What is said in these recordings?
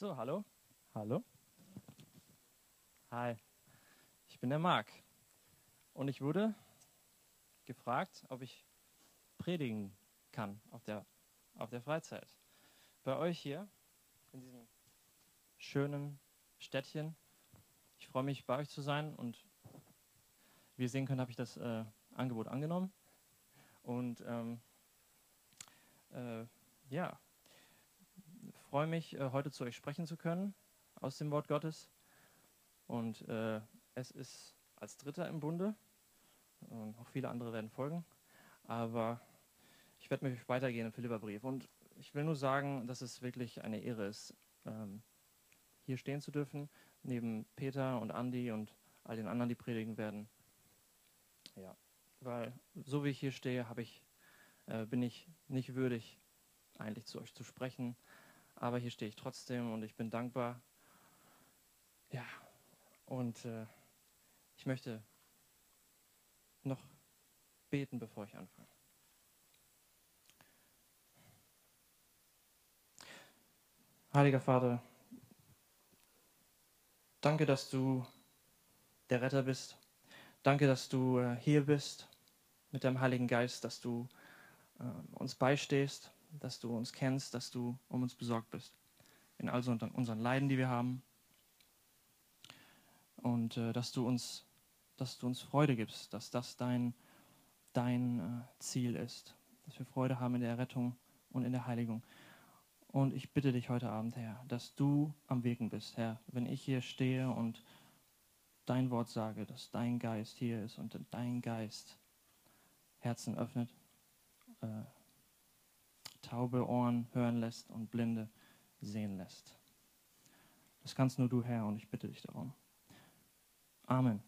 So, hallo. Hallo. Hi. Ich bin der Marc. Und ich wurde gefragt, ob ich predigen kann auf der, auf der Freizeit. Bei euch hier, in diesem schönen Städtchen. Ich freue mich, bei euch zu sein und wie ihr sehen könnt, habe ich das äh, Angebot angenommen. Und ähm, äh, ja, freue mich, äh, heute zu euch sprechen zu können aus dem Wort Gottes. Und äh, es ist als Dritter im Bunde. Und auch viele andere werden folgen. Aber ich werde mit euch weitergehen im Philipperbrief. Und ich will nur sagen, dass es wirklich eine Ehre ist, ähm, hier stehen zu dürfen, neben Peter und Andi und all den anderen, die predigen werden. Ja, weil so wie ich hier stehe, ich, äh, bin ich nicht würdig, eigentlich zu euch zu sprechen. Aber hier stehe ich trotzdem und ich bin dankbar. Ja, und äh, ich möchte noch beten, bevor ich anfange. Heiliger Vater, danke, dass du der Retter bist. Danke, dass du äh, hier bist mit deinem Heiligen Geist, dass du äh, uns beistehst dass du uns kennst, dass du um uns besorgt bist. In all unseren Leiden, die wir haben. Und äh, dass, du uns, dass du uns Freude gibst, dass das dein, dein äh, Ziel ist. Dass wir Freude haben in der Errettung und in der Heiligung. Und ich bitte dich heute Abend, Herr, dass du am Wirken bist, Herr. Wenn ich hier stehe und dein Wort sage, dass dein Geist hier ist und dein Geist Herzen öffnet, äh, taube Ohren hören lässt und blinde sehen lässt. Das kannst nur du, Herr, und ich bitte dich darum. Amen.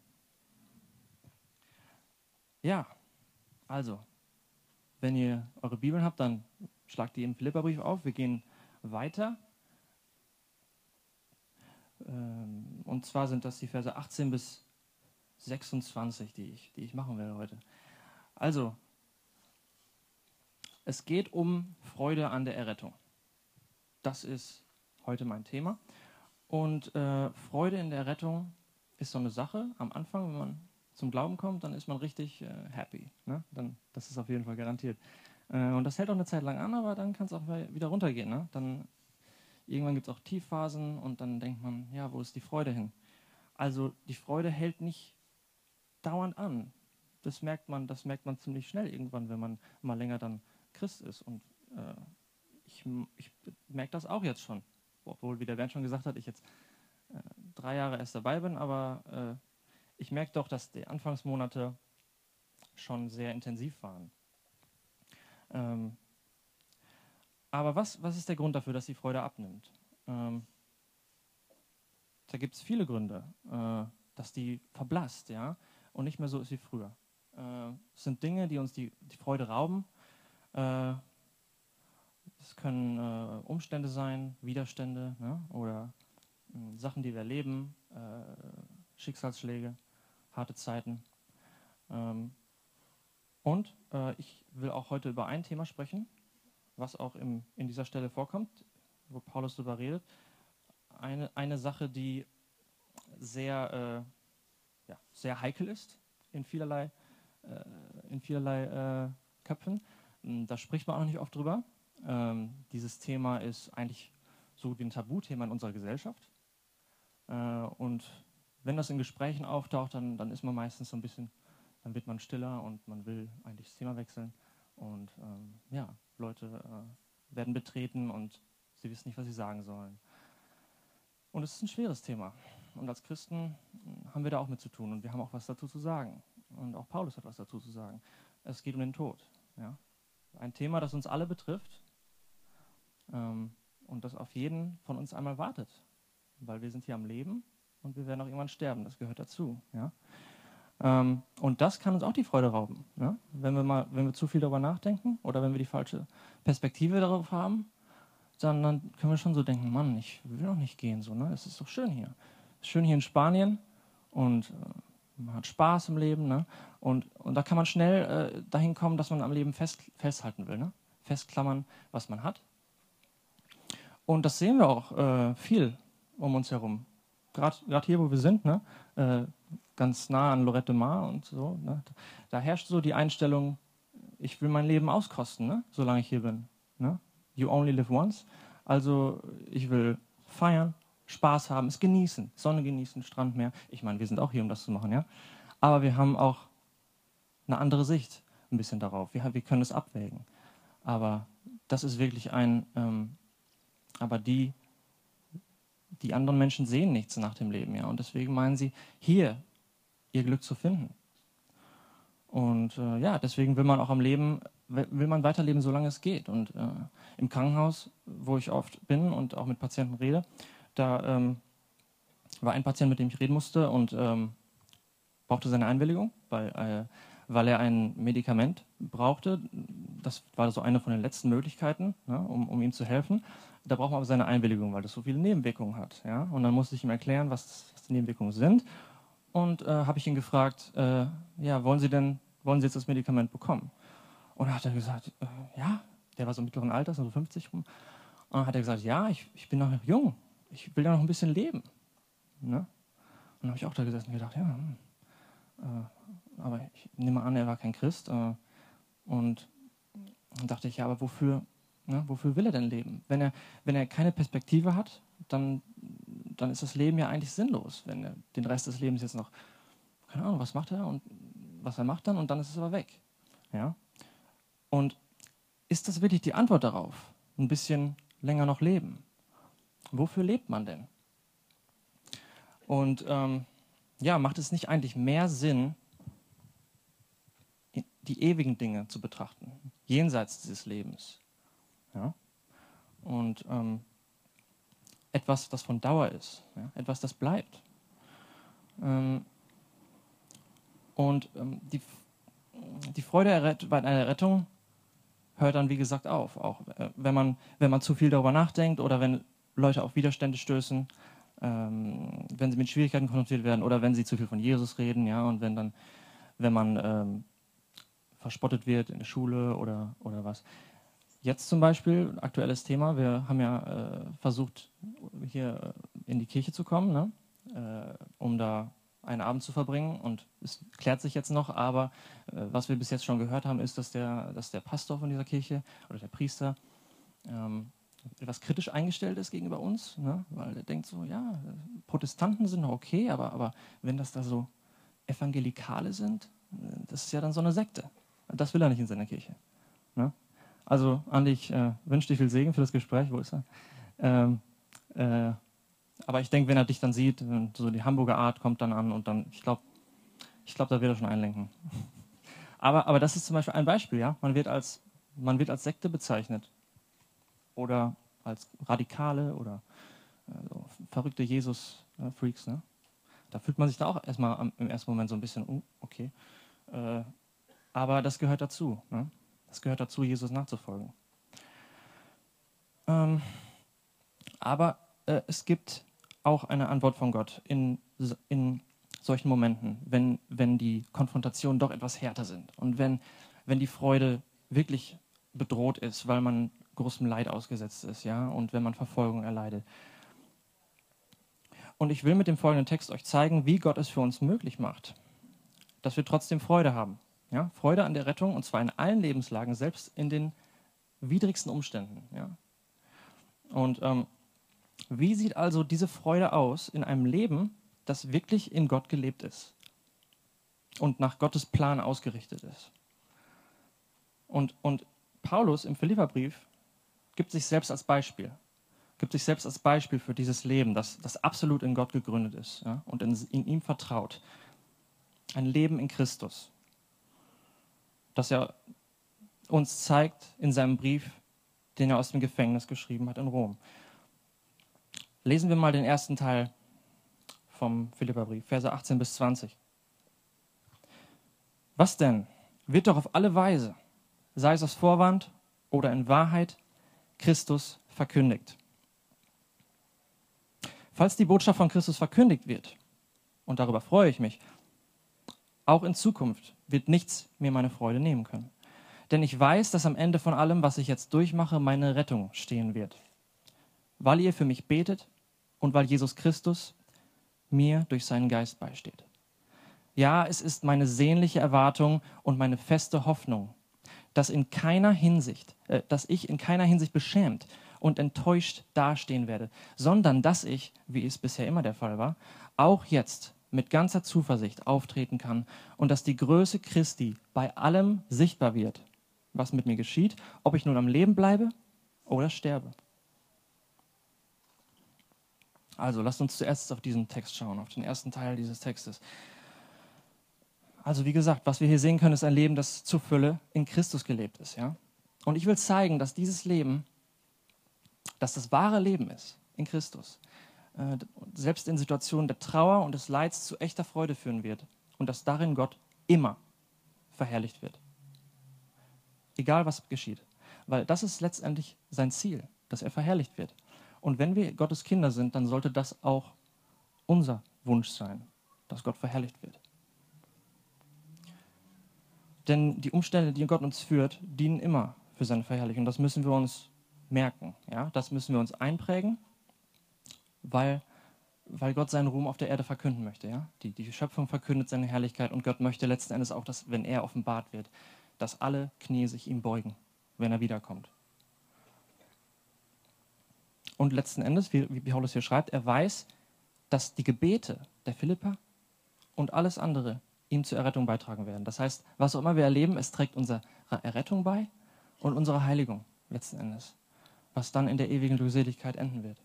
Ja, also, wenn ihr eure Bibeln habt, dann schlagt die im Philipperbrief auf. Wir gehen weiter. Ähm, und zwar sind das die Verse 18 bis 26, die ich, die ich machen werde heute. Also, es geht um Freude an der Errettung. Das ist heute mein Thema. Und äh, Freude in der Errettung ist so eine Sache. Am Anfang, wenn man zum Glauben kommt, dann ist man richtig äh, happy. Ne? Dann, das ist auf jeden Fall garantiert. Äh, und das hält auch eine Zeit lang an, aber dann kann es auch wieder runtergehen. Ne? Dann irgendwann gibt es auch Tiefphasen und dann denkt man, ja, wo ist die Freude hin? Also die Freude hält nicht dauernd an. Das merkt man, das merkt man ziemlich schnell irgendwann, wenn man mal länger dann Christ ist. Und äh, ich, ich merke das auch jetzt schon. Obwohl, wie der Bernd schon gesagt hat, ich jetzt äh, drei Jahre erst dabei bin, aber äh, ich merke doch, dass die Anfangsmonate schon sehr intensiv waren. Ähm, aber was, was ist der Grund dafür, dass die Freude abnimmt? Ähm, da gibt es viele Gründe, äh, dass die verblasst, ja, und nicht mehr so ist wie früher. Äh, es sind Dinge, die uns die, die Freude rauben, es können äh, Umstände sein, Widerstände ne? oder äh, Sachen, die wir erleben, äh, Schicksalsschläge, harte Zeiten. Ähm, und äh, ich will auch heute über ein Thema sprechen, was auch im, in dieser Stelle vorkommt, wo Paulus darüber redet. Eine, eine Sache, die sehr, äh, ja, sehr heikel ist in vielerlei, in vielerlei Köpfen hm, da spricht man auch noch nicht oft drüber. Ähm, dieses Thema ist eigentlich so ein Tabuthema in unserer Gesellschaft. Äh, und wenn das in Gesprächen auftaucht, dann, dann ist man meistens so ein bisschen, dann wird man stiller und man will eigentlich das Thema wechseln. Und ähm, ja, Leute äh, werden betreten und sie wissen nicht, was sie sagen sollen. Und es ist ein schweres Thema. Und als Christen hm, haben wir da auch mit zu tun und wir haben auch was dazu zu sagen. Und auch Paulus hat was dazu zu sagen. Es geht um den Tod. Ja? Ein Thema, das uns alle betrifft ähm, und das auf jeden von uns einmal wartet, weil wir sind hier am Leben und wir werden auch irgendwann sterben. Das gehört dazu. Ja? Ähm, und das kann uns auch die Freude rauben, ja? wenn wir mal, wenn wir zu viel darüber nachdenken oder wenn wir die falsche Perspektive darauf haben, dann, dann können wir schon so denken: Mann, ich will noch nicht gehen. So, ne? Es ist doch schön hier. Es ist schön hier in Spanien und äh, man hat Spaß im Leben. Ne? Und, und da kann man schnell äh, dahin kommen, dass man am Leben fest, festhalten will. Ne? Festklammern, was man hat. Und das sehen wir auch äh, viel um uns herum. Gerade hier, wo wir sind, ne? Äh, ganz nah an Lorette Mar und so, ne? da herrscht so die Einstellung, ich will mein Leben auskosten, ne? solange ich hier bin. Ne? You only live once. Also ich will feiern, Spaß haben, es genießen, Sonne genießen, Strand, Meer. Ich meine, wir sind auch hier, um das zu machen, ja. Aber wir haben auch eine andere Sicht ein bisschen darauf. Wir, wir können es abwägen. Aber das ist wirklich ein, ähm, aber die, die anderen Menschen sehen nichts nach dem Leben, ja. Und deswegen meinen sie, hier ihr Glück zu finden. Und äh, ja, deswegen will man auch am Leben, will man weiterleben, solange es geht. Und äh, im Krankenhaus, wo ich oft bin und auch mit Patienten rede, da ähm, war ein Patient, mit dem ich reden musste und ähm, brauchte seine Einwilligung, weil, äh, weil er ein Medikament brauchte. Das war so eine von den letzten Möglichkeiten, ne, um, um ihm zu helfen. Da braucht man aber seine Einwilligung, weil das so viele Nebenwirkungen hat. Ja? Und dann musste ich ihm erklären, was, was die Nebenwirkungen sind. Und äh, habe ich ihn gefragt, äh, ja, wollen Sie denn, wollen Sie jetzt das Medikament bekommen? Und dann hat er gesagt, äh, ja, der war so mittleren Alters, also 50 rum. Und dann hat er gesagt, ja, ich, ich bin noch jung, ich will ja noch ein bisschen leben. Ne? Und dann habe ich auch da gesessen und gedacht, ja, hm, äh, aber ich nehme an, er war kein Christ. Äh, und dann dachte ich, ja, aber wofür, ne, wofür will er denn leben? Wenn er, wenn er keine Perspektive hat, dann, dann ist das Leben ja eigentlich sinnlos, wenn er den Rest des Lebens jetzt noch, keine Ahnung, was macht er und was er macht dann und dann ist es aber weg. Ja? Und ist das wirklich die Antwort darauf? Ein bisschen länger noch leben? Wofür lebt man denn? Und ähm, ja, macht es nicht eigentlich mehr Sinn, die ewigen Dinge zu betrachten, jenseits dieses Lebens? Ja? Und ähm, etwas, das von Dauer ist, ja? etwas, das bleibt. Ähm, und ähm, die, die Freude bei einer Rettung hört dann, wie gesagt, auf. Auch äh, wenn, man, wenn man zu viel darüber nachdenkt oder wenn Leute auf Widerstände stößen, ähm, wenn sie mit Schwierigkeiten konfrontiert werden oder wenn sie zu viel von Jesus reden, ja, und wenn dann, wenn man ähm, verspottet wird in der Schule oder, oder was. Jetzt zum Beispiel, aktuelles Thema, wir haben ja äh, versucht, hier in die Kirche zu kommen, ne? äh, um da einen Abend zu verbringen und es klärt sich jetzt noch, aber äh, was wir bis jetzt schon gehört haben, ist, dass der, dass der Pastor von dieser Kirche oder der Priester ähm, etwas kritisch eingestellt ist gegenüber uns, ne? weil er denkt so, ja, Protestanten sind noch okay, aber, aber wenn das da so Evangelikale sind, das ist ja dann so eine Sekte. Das will er nicht in seiner Kirche. Ne? Also, Andi, ich äh, wünsche dir viel Segen für das Gespräch. Wo ist er? Ähm, äh, aber ich denke, wenn er dich dann sieht, so die Hamburger Art kommt dann an und dann, ich glaube, ich glaube, da wird er schon einlenken. aber, aber das ist zum Beispiel ein Beispiel, ja. Man wird als, man wird als Sekte bezeichnet oder als Radikale oder also verrückte Jesus-Freaks. Ne? Da fühlt man sich da auch erstmal im ersten Moment so ein bisschen, uh, okay. Äh, aber das gehört dazu. Ne? Das gehört dazu, Jesus nachzufolgen. Ähm, aber äh, es gibt auch eine Antwort von Gott in, in solchen Momenten, wenn, wenn die Konfrontationen doch etwas härter sind und wenn, wenn die Freude wirklich bedroht ist, weil man großem Leid ausgesetzt ist, ja, und wenn man Verfolgung erleidet. Und ich will mit dem folgenden Text euch zeigen, wie Gott es für uns möglich macht, dass wir trotzdem Freude haben. Ja? Freude an der Rettung und zwar in allen Lebenslagen, selbst in den widrigsten Umständen. Ja? Und ähm, wie sieht also diese Freude aus in einem Leben, das wirklich in Gott gelebt ist und nach Gottes Plan ausgerichtet ist? Und, und Paulus im Philipperbrief gibt sich selbst als Beispiel, gibt sich selbst als Beispiel für dieses Leben, das, das absolut in Gott gegründet ist ja, und in, in ihm vertraut. Ein Leben in Christus, das er uns zeigt in seinem Brief, den er aus dem Gefängnis geschrieben hat in Rom. Lesen wir mal den ersten Teil vom Philipperbrief, Verse 18 bis 20. Was denn? Wird doch auf alle Weise, sei es aus Vorwand oder in Wahrheit, Christus verkündigt. Falls die Botschaft von Christus verkündigt wird, und darüber freue ich mich, auch in Zukunft wird nichts mir meine Freude nehmen können. Denn ich weiß, dass am Ende von allem, was ich jetzt durchmache, meine Rettung stehen wird weil ihr für mich betet und weil Jesus Christus mir durch seinen Geist beisteht. Ja, es ist meine sehnliche Erwartung und meine feste Hoffnung, dass in keiner Hinsicht, äh, dass ich in keiner Hinsicht beschämt und enttäuscht dastehen werde, sondern dass ich, wie es bisher immer der Fall war, auch jetzt mit ganzer Zuversicht auftreten kann und dass die Größe Christi bei allem sichtbar wird, was mit mir geschieht, ob ich nun am Leben bleibe oder sterbe. Also lasst uns zuerst auf diesen Text schauen, auf den ersten Teil dieses Textes. Also wie gesagt, was wir hier sehen können, ist ein Leben, das zur Fülle in Christus gelebt ist. Ja? Und ich will zeigen, dass dieses Leben, dass das wahre Leben ist in Christus, äh, selbst in Situationen der Trauer und des Leids zu echter Freude führen wird und dass darin Gott immer verherrlicht wird. Egal was geschieht. Weil das ist letztendlich sein Ziel, dass er verherrlicht wird. Und wenn wir Gottes Kinder sind, dann sollte das auch unser Wunsch sein, dass Gott verherrlicht wird. Denn die Umstände, die Gott uns führt, dienen immer für seine Verherrlichung. Das müssen wir uns merken. Ja? Das müssen wir uns einprägen, weil, weil Gott seinen Ruhm auf der Erde verkünden möchte. Ja? Die, die Schöpfung verkündet seine Herrlichkeit und Gott möchte letzten Endes auch, dass, wenn er offenbart wird, dass alle Knie sich ihm beugen, wenn er wiederkommt. Und letzten Endes, wie, wie Paulus hier schreibt, er weiß, dass die Gebete der Philippa und alles andere ihm zur Errettung beitragen werden. Das heißt, was auch immer wir erleben, es trägt unserer Errettung bei und unserer Heiligung letzten Endes, was dann in der ewigen Glückseligkeit enden wird.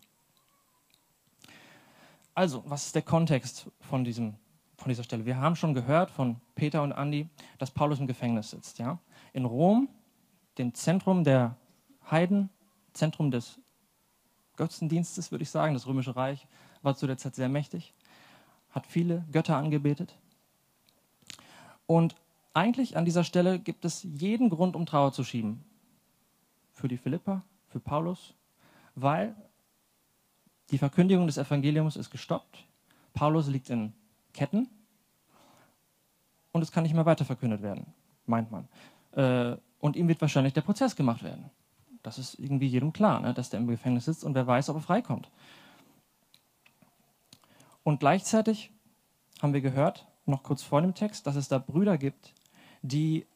Also, was ist der Kontext von, diesem, von dieser Stelle? Wir haben schon gehört von Peter und Andi, dass Paulus im Gefängnis sitzt. Ja? In Rom, dem Zentrum der Heiden, Zentrum des Götzendienstes, würde ich sagen. Das Römische Reich war zu der Zeit sehr mächtig, hat viele Götter angebetet. Und eigentlich an dieser Stelle gibt es jeden Grund, um Trauer zu schieben. Für die Philippa, für Paulus, weil die Verkündigung des Evangeliums ist gestoppt. Paulus liegt in Ketten und es kann nicht mehr weiter verkündet werden, meint man. Äh, und ihm wird wahrscheinlich der Prozess gemacht werden. Das ist irgendwie jedem klar, ne, dass der im Gefängnis sitzt und wer weiß, ob er freikommt. Und gleichzeitig haben wir gehört, noch kurz vor dem Text, dass es da Brüder gibt, die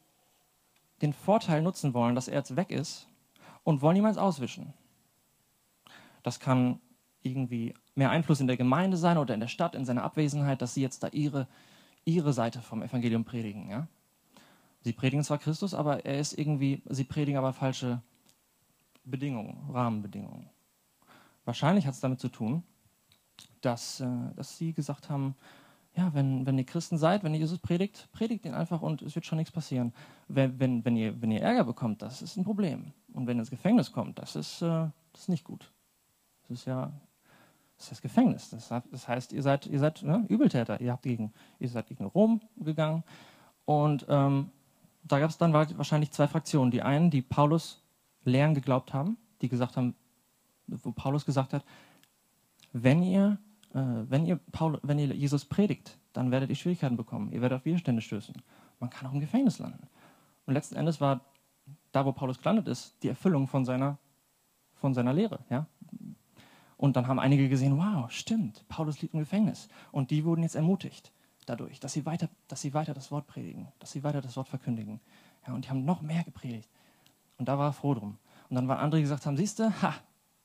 den Vorteil nutzen wollen, dass er jetzt weg ist und wollen eins auswischen. Das kann irgendwie mehr Einfluss in der Gemeinde sein oder in der Stadt, in seiner Abwesenheit, dass sie jetzt da ihre, ihre Seite vom Evangelium predigen. Ja? Sie predigen zwar Christus, aber er ist irgendwie, sie predigen aber falsche Bedingungen, Rahmenbedingungen. Wahrscheinlich hat es damit zu tun, dass, äh, dass sie gesagt haben, ja, wenn, wenn ihr Christen seid, wenn ihr Jesus predigt, predigt ihn einfach und es wird schon nichts passieren. Wenn, wenn, wenn, ihr, wenn ihr Ärger bekommt, das ist ein Problem. Und wenn ihr ins Gefängnis kommt, das ist, äh, das ist nicht gut. Das ist ja das, ist das Gefängnis. Das, das, heißt, ihr seid, ihr seid ne, Übeltäter. Ihr, habt gegen, ihr seid gegen Rom gegangen. Und ähm, da gab es dann wahrscheinlich zwei Fraktionen. Die einen, die Paulus Lehren geglaubt haben, die gesagt haben, wo Paulus gesagt hat, wenn ihr wenn, ihr Paul, wenn ihr Jesus predigt, dann werdet ihr Schwierigkeiten bekommen. Ihr werdet auf Widerstände stößen. Man kann auch im Gefängnis landen. Und letzten Endes war da, wo Paulus gelandet ist, die Erfüllung von seiner, von seiner Lehre. Ja? Und dann haben einige gesehen, wow, stimmt, Paulus liegt im Gefängnis. Und die wurden jetzt ermutigt dadurch, dass sie weiter, dass sie weiter das Wort predigen, dass sie weiter das Wort verkündigen. Ja, und die haben noch mehr gepredigt. Und da war er froh drum. Und dann waren andere, die gesagt haben, siehst du, ha,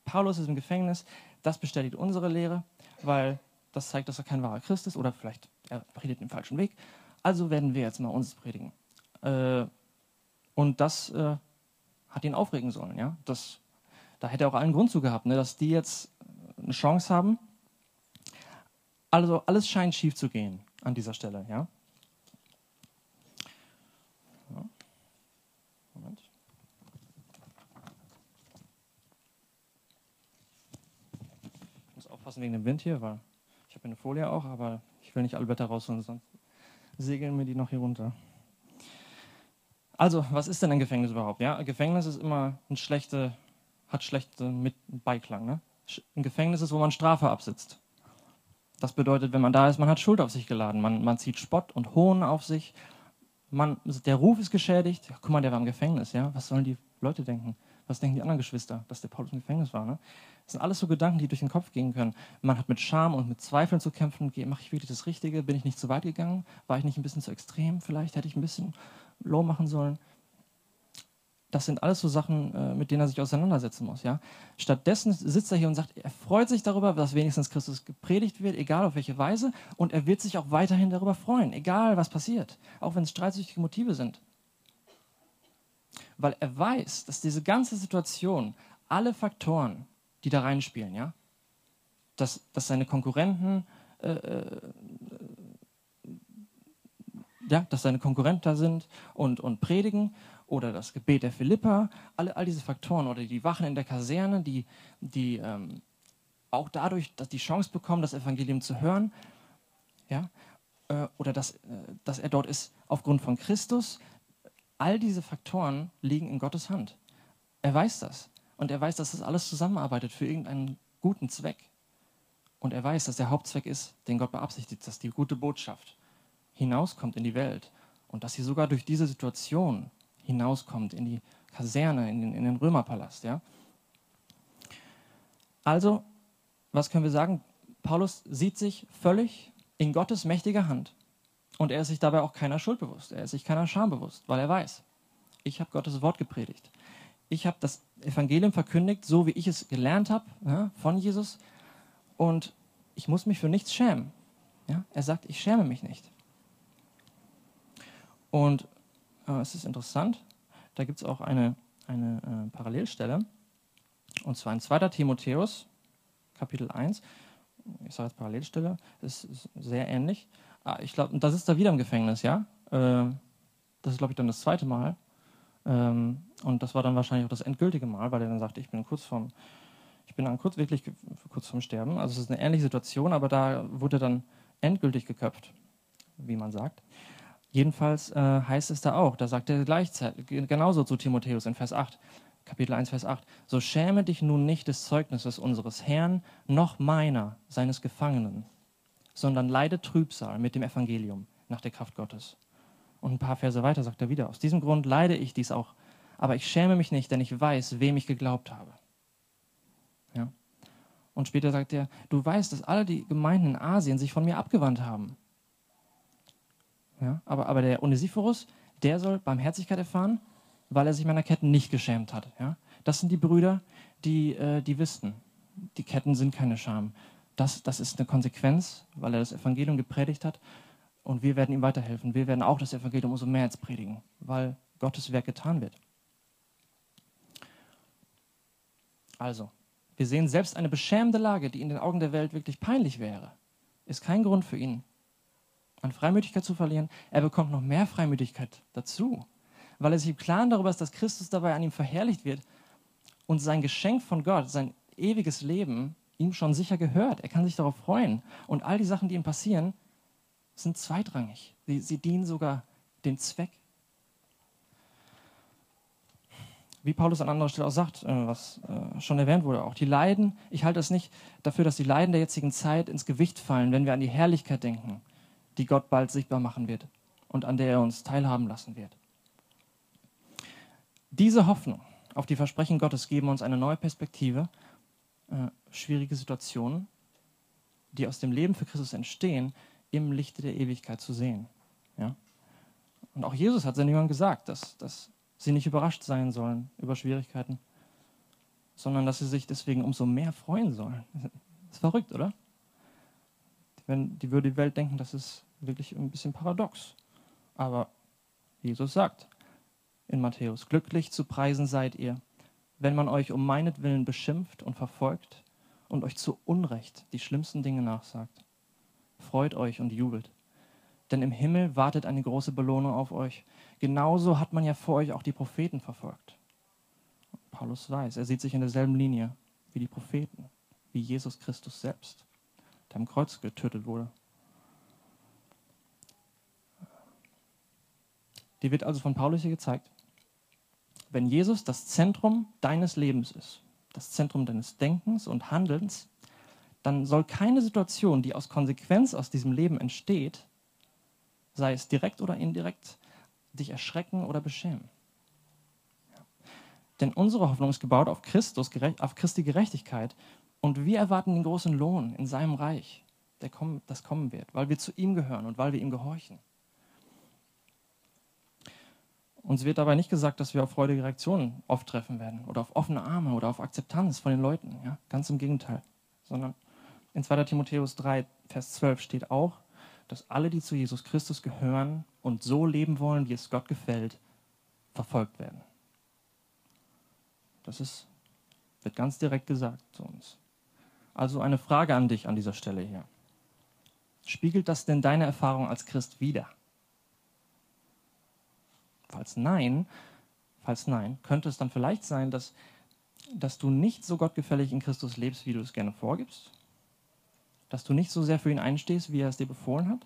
Paulus ist im Gefängnis, das bestätigt unsere Lehre, weil das zeigt, dass er kein wahrer Christ ist oder vielleicht er predigt den falschen Weg. Also werden wir jetzt mal uns predigen. Äh, und das äh, hat ihn aufregen sollen. Ja? Das, da hätte er auch allen Grund zu gehabt, ne? dass die jetzt eine Chance haben. Also alles scheint schief zu gehen an dieser Stelle. Ja? Aufpassen wegen dem Wind hier, weil ich habe eine Folie auch, aber ich will nicht alle Blätter rausholen, sonst segeln mir die noch hier runter. Also, was ist denn ein Gefängnis überhaupt? Ja, ein Gefängnis ist immer ein schlechte, hat schlechte mit Beiklang. Ne? Ein Gefängnis ist, wo man Strafe absitzt. Das bedeutet, wenn man da ist, man hat Schuld auf sich geladen. Man, man zieht Spott und Hohn auf sich. Man, der Ruf ist geschädigt. Ja, guck mal, der war im Gefängnis. Ja? Was sollen die Leute denken? Was denken die anderen Geschwister, dass der Paulus im Gefängnis war? Ne? Das sind alles so Gedanken, die durch den Kopf gehen können. Man hat mit Scham und mit Zweifeln zu kämpfen. Mache ich wirklich das Richtige? Bin ich nicht zu weit gegangen? War ich nicht ein bisschen zu extrem? Vielleicht hätte ich ein bisschen low machen sollen. Das sind alles so Sachen, äh, mit denen er sich auseinandersetzen muss. Ja? Stattdessen sitzt er hier und sagt, er freut sich darüber, dass wenigstens Christus gepredigt wird, egal auf welche Weise. Und er wird sich auch weiterhin darüber freuen, egal was passiert. Auch wenn es streitsüchtige Motive sind. Weil er weiß, dass diese ganze Situation, alle Faktoren, die da reinspielen, ja, dass, dass seine Konkurrenten äh, äh ja, dass seine Konkurrenten da sind und, und predigen oder das Gebet der Philippa, alle, all diese Faktoren oder die Wachen in der Kaserne, die, die ähm, auch dadurch dass die Chance bekommen, das Evangelium zu hören, ja, äh, oder dass, äh, dass er dort ist aufgrund von Christus, all diese Faktoren liegen in Gottes Hand. Er weiß das. Und er weiß, dass das alles zusammenarbeitet für irgendeinen guten Zweck. Und er weiß, dass der Hauptzweck ist, den Gott beabsichtigt, dass die gute Botschaft hinauskommt in die Welt und dass sie sogar durch diese Situation hinauskommt in die Kaserne, in den, in den Römerpalast. Ja? Also, was können wir sagen? Paulus sieht sich völlig in Gottes mächtiger Hand und er ist sich dabei auch keiner Schuld bewusst. Er ist sich keiner Scham bewusst, weil er weiß, ich habe Gottes Wort gepredigt. Ich habe das Evangelium verkündigt, so wie ich es gelernt habe ja, von Jesus und ich muss mich für nichts schämen. Ja? Er sagt, ich schäme mich nicht. Und äh, es ist interessant, da gibt es auch eine, eine äh, Parallelstelle, und zwar in 2. Timotheus, Kapitel 1. Ich sage jetzt Parallelstelle, das ist sehr ähnlich. Ah, ich glaube, das ist da wieder im Gefängnis, ja? Äh, das ist, glaube ich, dann das zweite Mal. Ähm, und das war dann wahrscheinlich auch das endgültige Mal, weil er dann sagte, ich bin kurz vorm, ich bin dann kurz wirklich kurz vorm Sterben. Also es ist eine ähnliche Situation, aber da wurde dann endgültig geköpft, wie man sagt. Jedenfalls äh, heißt es da auch, da sagt er gleichzeitig, genauso zu Timotheus in Vers 8, Kapitel 1, Vers 8, so schäme dich nun nicht des Zeugnisses unseres Herrn, noch meiner, seines Gefangenen, sondern leide Trübsal mit dem Evangelium nach der Kraft Gottes. Und ein paar Verse weiter sagt er wieder, aus diesem Grund leide ich dies auch, aber ich schäme mich nicht, denn ich weiß, wem ich geglaubt habe. Ja? Und später sagt er, du weißt, dass alle die Gemeinden in Asien sich von mir abgewandt haben. Ja? Aber, aber der Onesiphorus, der soll Barmherzigkeit erfahren, weil er sich meiner Ketten nicht geschämt hat. Ja? Das sind die Brüder, die, äh, die wissen, die Ketten sind keine Scham. Das, das ist eine Konsequenz, weil er das Evangelium gepredigt hat. Und wir werden ihm weiterhelfen. Wir werden auch das Evangelium umso mehr jetzt predigen, weil Gottes Werk getan wird. Also, wir sehen selbst eine beschämende Lage, die in den Augen der Welt wirklich peinlich wäre, ist kein Grund für ihn, an Freimütigkeit zu verlieren, er bekommt noch mehr Freimütigkeit dazu, weil er sich im Klaren darüber ist, dass Christus dabei an ihm verherrlicht wird und sein Geschenk von Gott, sein ewiges Leben, ihm schon sicher gehört. Er kann sich darauf freuen. Und all die Sachen, die ihm passieren, sind zweitrangig. Sie, sie dienen sogar dem Zweck. Wie Paulus an anderer Stelle auch sagt, äh, was äh, schon erwähnt wurde, auch die Leiden, ich halte es nicht dafür, dass die Leiden der jetzigen Zeit ins Gewicht fallen, wenn wir an die Herrlichkeit denken, die Gott bald sichtbar machen wird und an der er uns teilhaben lassen wird. Diese Hoffnung auf die Versprechen Gottes geben uns eine neue Perspektive, äh, schwierige Situationen, die aus dem Leben für Christus entstehen, im Lichte der Ewigkeit zu sehen. Ja? Und auch Jesus hat seinen Jüngern gesagt, dass, dass sie nicht überrascht sein sollen über Schwierigkeiten, sondern dass sie sich deswegen umso mehr freuen sollen. Das ist verrückt, oder? Wenn die würde die Welt denken, das ist wirklich ein bisschen paradox. Aber Jesus sagt in Matthäus, glücklich zu preisen seid ihr, wenn man euch um meinetwillen beschimpft und verfolgt und euch zu Unrecht die schlimmsten Dinge nachsagt. Freut euch und jubelt, denn im Himmel wartet eine große Belohnung auf euch. Genauso hat man ja vor euch auch die Propheten verfolgt. Paulus weiß, er sieht sich in derselben Linie wie die Propheten, wie Jesus Christus selbst, der am Kreuz getötet wurde. Die wird also von Paulus hier gezeigt. Wenn Jesus das Zentrum deines Lebens ist, das Zentrum deines Denkens und Handelns, dann soll keine Situation, die aus Konsequenz aus diesem Leben entsteht, sei es direkt oder indirekt, dich erschrecken oder beschämen. Denn unsere Hoffnung ist gebaut auf Christus, auf Christi Gerechtigkeit. Und wir erwarten den großen Lohn in seinem Reich, der kommen, das kommen wird, weil wir zu ihm gehören und weil wir ihm gehorchen. Uns wird dabei nicht gesagt, dass wir auf freudige Reaktionen oft treffen werden oder auf offene Arme oder auf Akzeptanz von den Leuten. Ja? Ganz im Gegenteil. Sondern in 2. Timotheus 3, Vers 12 steht auch, dass alle, die zu Jesus Christus gehören und so leben wollen, wie es Gott gefällt, verfolgt werden. Das ist, wird ganz direkt gesagt zu uns. Also eine Frage an dich an dieser Stelle hier. Spiegelt das denn deine Erfahrung als Christ wider? Falls nein, falls nein, könnte es dann vielleicht sein, dass, dass du nicht so gottgefällig in Christus lebst, wie du es gerne vorgibst? Dass du nicht so sehr für ihn einstehst, wie er es dir befohlen hat?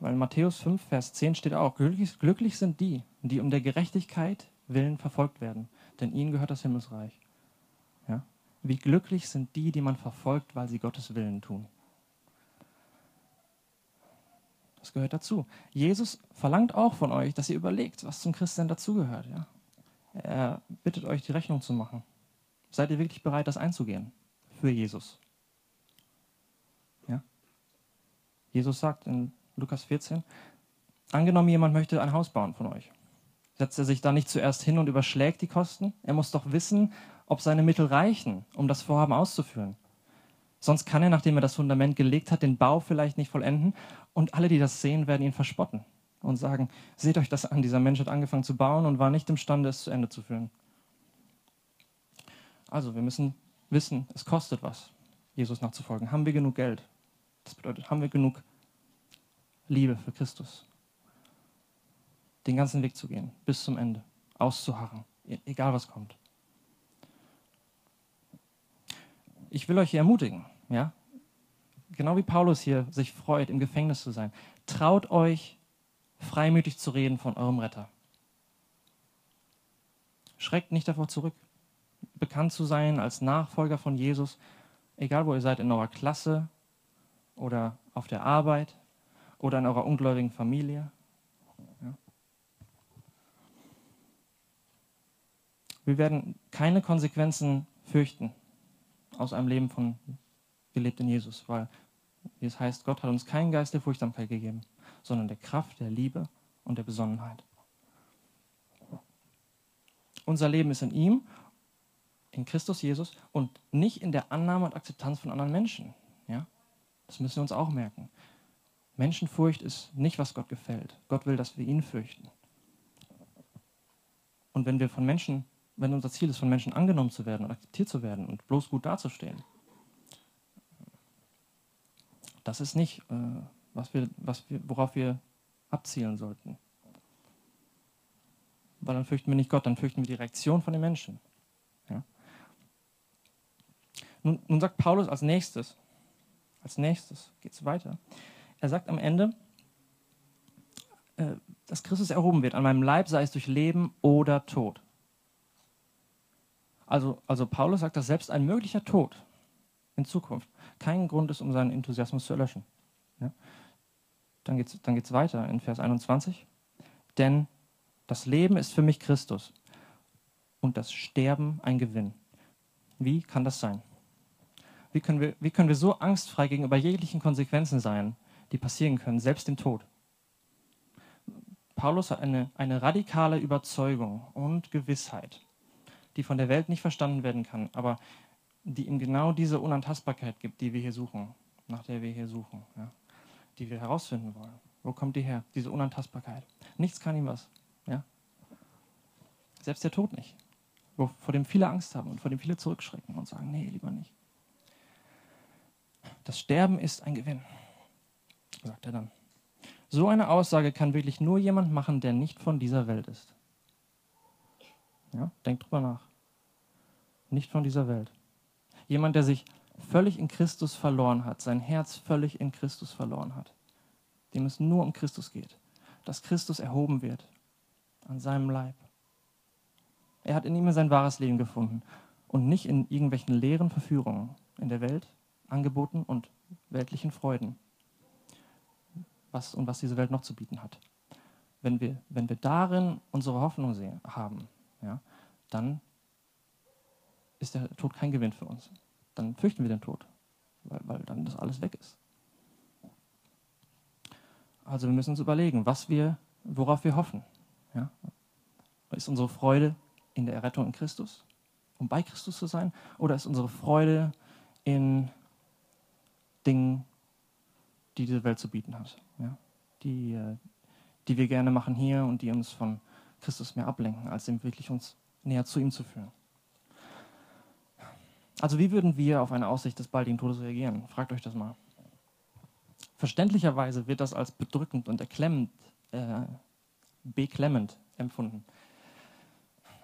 Weil in Matthäus 5, Vers 10 steht auch, glücklich, glücklich sind die, die um der Gerechtigkeit willen verfolgt werden, denn ihnen gehört das Himmelsreich. Ja? Wie glücklich sind die, die man verfolgt, weil sie Gottes Willen tun. Das gehört dazu. Jesus verlangt auch von euch, dass ihr überlegt, was zum Christsein dazugehört. Ja? Er bittet euch, die Rechnung zu machen. Seid ihr wirklich bereit, das einzugehen für Jesus? Ja? Jesus sagt in Lukas 14, angenommen, jemand möchte ein Haus bauen von euch. Setzt er sich da nicht zuerst hin und überschlägt die Kosten? Er muss doch wissen, ob seine Mittel reichen, um das Vorhaben auszuführen. Sonst kann er, nachdem er das Fundament gelegt hat, den Bau vielleicht nicht vollenden und alle, die das sehen, werden ihn verspotten und sagen, seht euch das an, dieser Mensch hat angefangen zu bauen und war nicht imstande, es zu Ende zu führen. Also, wir müssen wissen, es kostet was, Jesus nachzufolgen. Haben wir genug Geld? Das bedeutet, haben wir genug Liebe für Christus? Den ganzen Weg zu gehen, bis zum Ende, auszuharren, e-, egal was kommt. Ich will euch hier ermutigen, ja, genau wie Paulus hier sich freut, im Gefängnis zu sein. Traut euch, freimütig zu reden von eurem Retter. Schreckt nicht davor zurück, bekannt zu sein als Nachfolger von Jesus, egal wo ihr seid, in eurer Klasse oder auf der Arbeit oder in eurer ungläubigen Familie. Ja. Wir werden keine Konsequenzen fürchten aus einem Leben von gelebt in Jesus, weil, wie es heißt, Gott hat uns keinen Geist der Furchtsamkeit gegeben, sondern der Kraft, der Liebe und der Besonnenheit. Unser Leben ist in ihm, in Christus Jesus und nicht in der Annahme und Akzeptanz von anderen Menschen. Ja? Das müssen wir uns auch merken. Menschenfurcht ist nicht, was Gott gefällt. Gott will, dass wir ihn fürchten. Und wenn wir von Menschen wenn unser Ziel ist, von Menschen angenommen zu werden und akzeptiert zu werden und bloß gut dazustehen. Das ist nicht, äh, was wir, was wir, worauf wir abzielen sollten. Weil dann fürchten wir nicht Gott, dann fürchten wir die Reaktion von den Menschen. Ja? Nun, nun sagt Paulus als nächstes, als nächstes geht es weiter. Er sagt am Ende, äh, dass Christus erhoben wird. An meinem Leib sei es durch Leben oder Tod. Also, also Paulus sagt, dass selbst ein möglicher Tod in Zukunft kein Grund ist, um seinen Enthusiasmus zu erlöschen. Ja? Dann geht es dann geht's weiter in Vers 21. Denn das Leben ist für mich Christus und das Sterben ein Gewinn. Wie kann das sein? Wie können wir, wie können wir so angstfrei gegenüber jeglichen Konsequenzen sein, die passieren können, selbst dem Tod? Paulus hat eine, eine radikale Überzeugung und Gewissheit die von der Welt nicht verstanden werden kann, aber die ihm genau diese Unantastbarkeit gibt, die wir hier suchen, nach der wir hier suchen, ja, die wir herausfinden wollen. Wo kommt die her, diese Unantastbarkeit? Nichts kann ihm was. Ja? Selbst der Tod nicht. Wo, vor dem viele Angst haben und vor dem viele zurückschrecken und sagen, nee, lieber nicht. Das Sterben ist ein Gewinn, sagt er dann. So eine Aussage kann wirklich nur jemand machen, der nicht von dieser Welt ist. Ja, denkt drüber nach. Nicht von dieser Welt. Jemand, der sich völlig in Christus verloren hat, sein Herz völlig in Christus verloren hat, dem es nur um Christus geht, dass Christus erhoben wird an seinem Leib. Er hat in ihm sein wahres Leben gefunden und nicht in irgendwelchen leeren Verführungen in der Welt, Angeboten und weltlichen Freuden, was und was diese Welt noch zu bieten hat. wenn wir, wenn wir darin unsere Hoffnung sehen, haben, ja, dann ist der Tod kein Gewinn für uns. Dann fürchten wir den Tod, weil, weil dann das alles weg ist. Also wir müssen uns überlegen, was wir, worauf wir hoffen. Ja? Ist unsere Freude in der Errettung in Christus, um bei Christus zu sein, oder ist unsere Freude in Dingen, die diese Welt zu bieten hat, ja? die, äh, die wir gerne machen hier und die uns von Christus mehr ablenken, als ihm wirklich uns näher zu ihm zu führen. Also wie würden wir auf eine Aussicht des baldigen Todes reagieren? Fragt euch das mal. Verständlicherweise wird das als bedrückend und erklemmend, äh, beklemmend empfunden.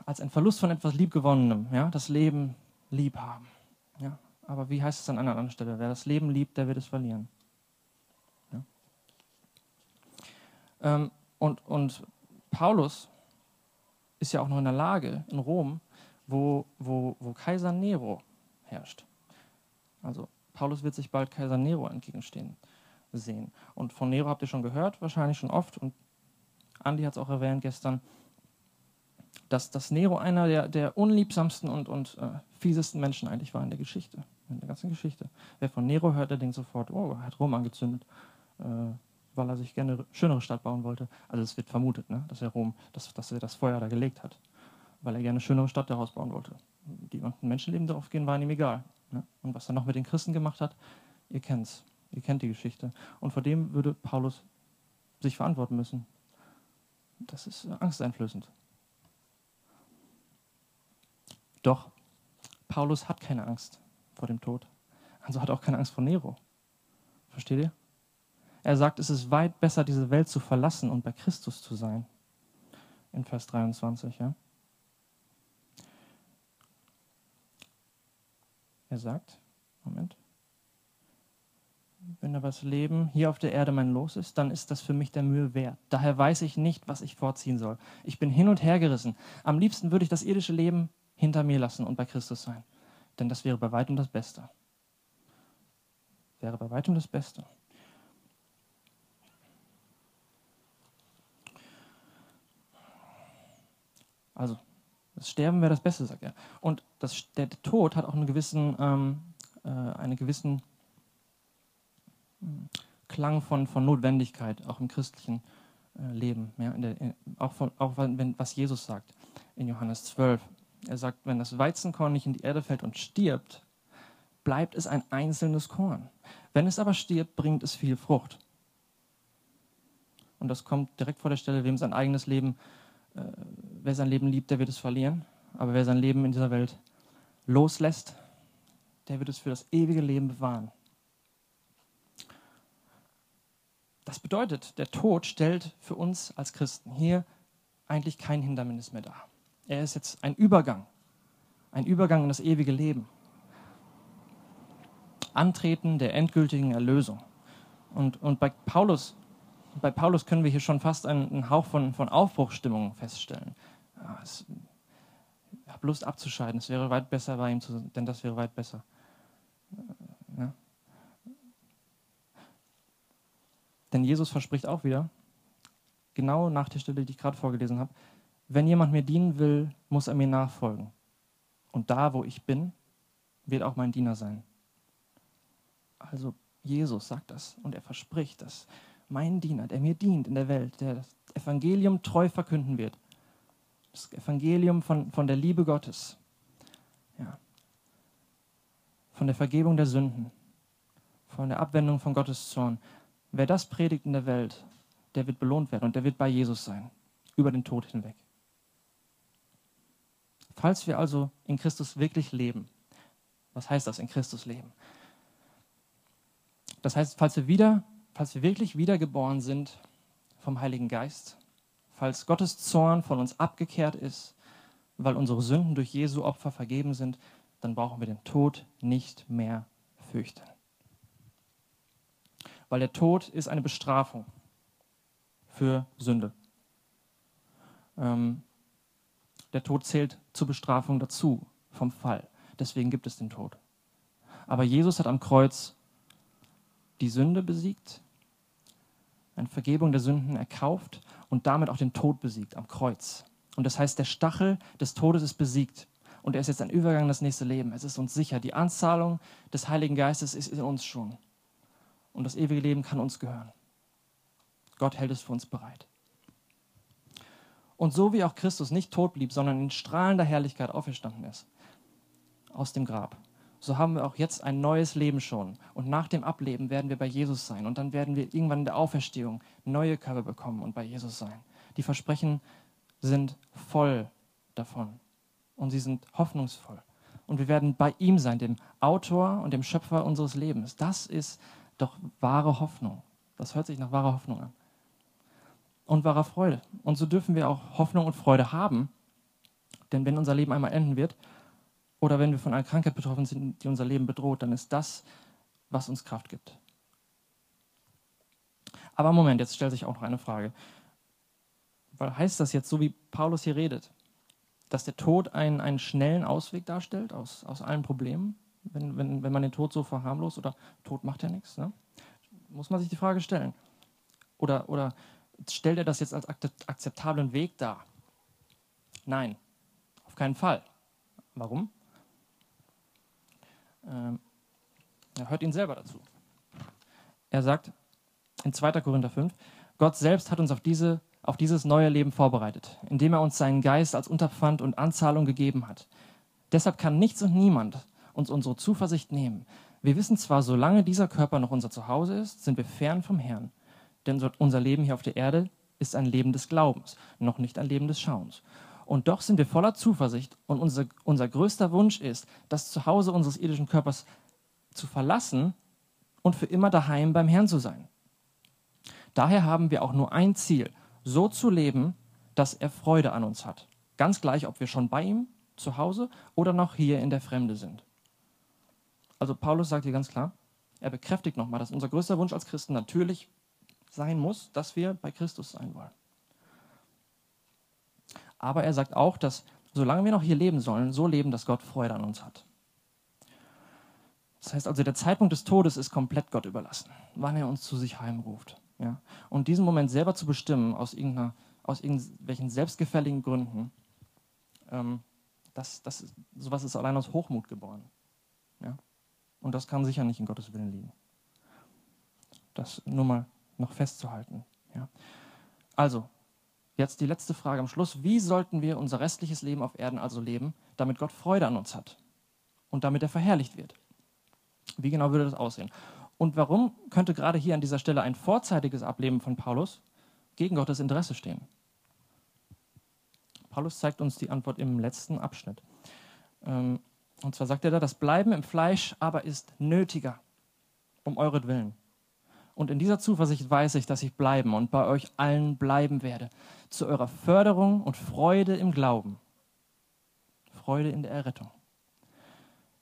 Als ein Verlust von etwas Liebgewonnenem, ja, das Leben lieb haben. Ja. Aber wie heißt es an einer anderen Stelle? Wer das Leben liebt, der wird es verlieren. Ja. Ähm, und, und Paulus ist ja auch noch in der Lage in Rom, wo, wo, wo Kaiser Nero herrscht. Also Paulus wird sich bald Kaiser Nero entgegenstehen sehen. Und von Nero habt ihr schon gehört, wahrscheinlich schon oft, und Andi hat es auch erwähnt gestern, dass, dass Nero einer der, der unliebsamsten und, und äh, fiesesten Menschen eigentlich war in der Geschichte, in der ganzen Geschichte. Wer von Nero hört, der denkt sofort, oh, hat Rom angezündet, äh, weil er sich gerne eine schönere Stadt bauen wollte. Also es wird vermutet, ne, dass er Rom, dass, dass er das Feuer da gelegt hat, weil er gerne eine schönere Stadt daraus bauen wollte. Die Menschenleben darauf gehen, war ihm egal. Ne? Und was er noch mit den Christen gemacht hat, ihr kennt's. Ihr kennt die Geschichte. Und vor dem würde Paulus sich verantworten müssen. Das ist angsteinflößend. Doch Paulus hat keine Angst vor dem Tod. Also hat auch keine Angst vor Nero. Versteht ihr? Er sagt, es ist weit besser, diese Welt zu verlassen und bei Christus zu sein. In Vers 23, ja. Er sagt, Moment wenn aber das Leben hier auf der Erde mein Los ist, dann ist das für mich der Mühe wert. Daher weiß ich nicht, was ich vorziehen soll. Ich bin hin und her gerissen. Am liebsten würde ich das irdische Leben hinter mir lassen und bei Christus sein. Denn das wäre bei weitem das Beste. Wäre bei weitem das Beste. Also, das Sterben wäre das Beste, sagt er. Und das, der Tod hat auch einen gewissen, ähm, äh, eine gewissen Klang von, von Notwendigkeit, auch im christlichen äh, Leben. Ja, der, in, auch, von, auch wenn, was Jesus sagt in Johannes 12. Er sagt, wenn das Weizenkorn nicht in die Erde fällt und stirbt, bleibt es ein einzelnes Korn. Wenn es aber stirbt, bringt es viel Frucht. Und das kommt direkt vor der Stelle, wem sein eigenes Leben, äh, wer sein Leben liebt, der wird es verlieren. Aber wer sein Leben in dieser Welt loslässt, der wird es für das ewige Leben bewahren. Das bedeutet, der Tod stellt für uns als Christen hier eigentlich kein Hindernis mehr dar. Er ist jetzt ein Übergang, ein Übergang in das ewige Leben. Antreten der endgültigen Erlösung. Und, und bei, Paulus, bei Paulus können wir hier schon fast einen, Hauch von, von Aufbruchsstimmung feststellen. Es, ich habe Lust abzuscheiden, es wäre weit besser bei ihm zu sein, denn das wäre weit besser. Ja. Denn Jesus verspricht auch wieder, genau nach der Stelle, die ich gerade vorgelesen habe, wenn jemand mir dienen will, muss er mir nachfolgen. Und da, wo ich bin, wird auch mein Diener sein. Also Jesus sagt das und er verspricht, dass mein Diener, der mir dient in der Welt, der das Evangelium treu verkünden wird, das Evangelium von, von der Liebe Gottes, ja, von der Vergebung der Sünden, von der Abwendung von Gottes Zorn, Wer das predigt in der Welt, der wird belohnt werden und der wird bei Jesus sein, über den Tod hinweg. Falls wir also in Christus wirklich leben, was heißt das in Christus leben? Das heißt, falls wir wieder, falls wir wirklich wiedergeboren sind vom Heiligen Geist, falls Gottes Zorn von uns abgekehrt ist, weil unsere Sünden durch Jesu Opfer vergeben sind, dann brauchen wir den Tod nicht mehr fürchten weil der Tod ist eine Bestrafung für Sünde. Ähm, der Tod zählt zur Bestrafung dazu vom Fall. Deswegen gibt es den Tod. Aber Jesus hat am Kreuz die Sünde besiegt, eine Vergebung der Sünden erkauft und und damit auch den Tod besiegt am Kreuz. Und das heißt, der Stachel des Todes ist besiegt. Und er ist jetzt ein Übergang in das nächste Leben. Es ist uns sicher. Die Anzahlung des Heiligen Geistes ist in uns schon. Und das ewige Leben kann uns gehören. Gott hält es für uns bereit. Und so wie auch Christus nicht tot blieb, sondern in strahlender Herrlichkeit auferstanden ist aus dem Grab, so haben wir auch jetzt ein neues Leben schon. Und nach dem Ableben werden wir bei Jesus sein. Und dann werden wir irgendwann in der Auferstehung neue Körper bekommen und bei Jesus sein. Die Versprechen sind voll davon. Und sie sind hoffnungsvoll. Und wir werden bei ihm sein, dem Autor und dem Schöpfer unseres Lebens. Das ist doch wahre Hoffnung. Das hört sich nach wahrer Hoffnung an. Und wahrer Freude. Und so dürfen wir auch Hoffnung und Freude haben. Denn wenn unser Leben einmal enden wird, oder wenn wir von einer Krankheit betroffen sind, die unser Leben bedroht, dann ist das, was uns Kraft gibt. Aber Moment, jetzt stellt sich auch noch eine Frage. Weil heißt das jetzt, so wie Paulus hier redet, dass der Tod einen, einen schnellen Ausweg darstellt aus, aus allen Problemen, wenn, wenn, wenn man den Tod so verharmlost oder Tod macht ja nichts? Ne? Muss man sich die Frage stellen. Oder, oder stellt er das jetzt als akzeptablen Weg dar? Nein, auf keinen Fall. Warum? Ähm, hört ihn selber dazu. Er sagt in 2. Korinther 5, Gott selbst hat uns auf, diese, auf dieses neue Leben vorbereitet, indem er uns seinen Geist als Unterpfand und Anzahlung gegeben hat. Deshalb kann nichts und niemand uns unsere Zuversicht nehmen. Wir wissen zwar, solange dieser Körper noch unser Zuhause ist, sind wir fern vom Herrn. Denn unser Leben hier auf der Erde ist ein Leben des Glaubens, noch nicht ein Leben des Schauens. Und doch sind wir voller Zuversicht und unser, unser größter Wunsch ist, das Zuhause unseres irdischen Körpers zu verlassen und für immer daheim beim Herrn zu sein. Daher haben wir auch nur ein Ziel, so zu leben, dass er Freude an uns hat. Ganz gleich, ob wir schon bei ihm zu Hause oder noch hier in der Fremde sind. Also Paulus sagt hier ganz klar, er bekräftigt nochmal, dass unser größter Wunsch als Christen natürlich sein muss, dass wir bei Christus sein wollen. Aber er sagt auch, dass solange wir noch hier leben sollen, so leben, dass Gott Freude an uns hat. Das heißt also, der Zeitpunkt des Todes ist komplett Gott überlassen, wann er uns zu sich heimruft. Ja? Und diesen Moment selber zu bestimmen, aus, aus irgendwelchen selbstgefälligen Gründen, ähm, das, das, sowas ist allein aus Hochmut geboren. Ja? Und das kann sicher nicht in Gottes Willen liegen. Das nur mal noch festzuhalten. Ja? Also, Jetzt die letzte Frage am Schluss. Wie sollten wir unser restliches Leben auf Erden also leben, damit Gott Freude an uns hat und damit er verherrlicht wird? Wie genau würde das aussehen? Und warum könnte gerade hier an dieser Stelle ein vorzeitiges Ableben von Paulus gegen Gottes Interesse stehen? Paulus zeigt uns die Antwort im letzten Abschnitt. Ähm, und zwar sagt er da, das Bleiben im Fleisch aber ist nötiger, um euretwillen. Und in dieser Zuversicht weiß ich, dass ich bleiben und bei euch allen bleiben werde, zu eurer Förderung und Freude im Glauben. Freude in der Errettung.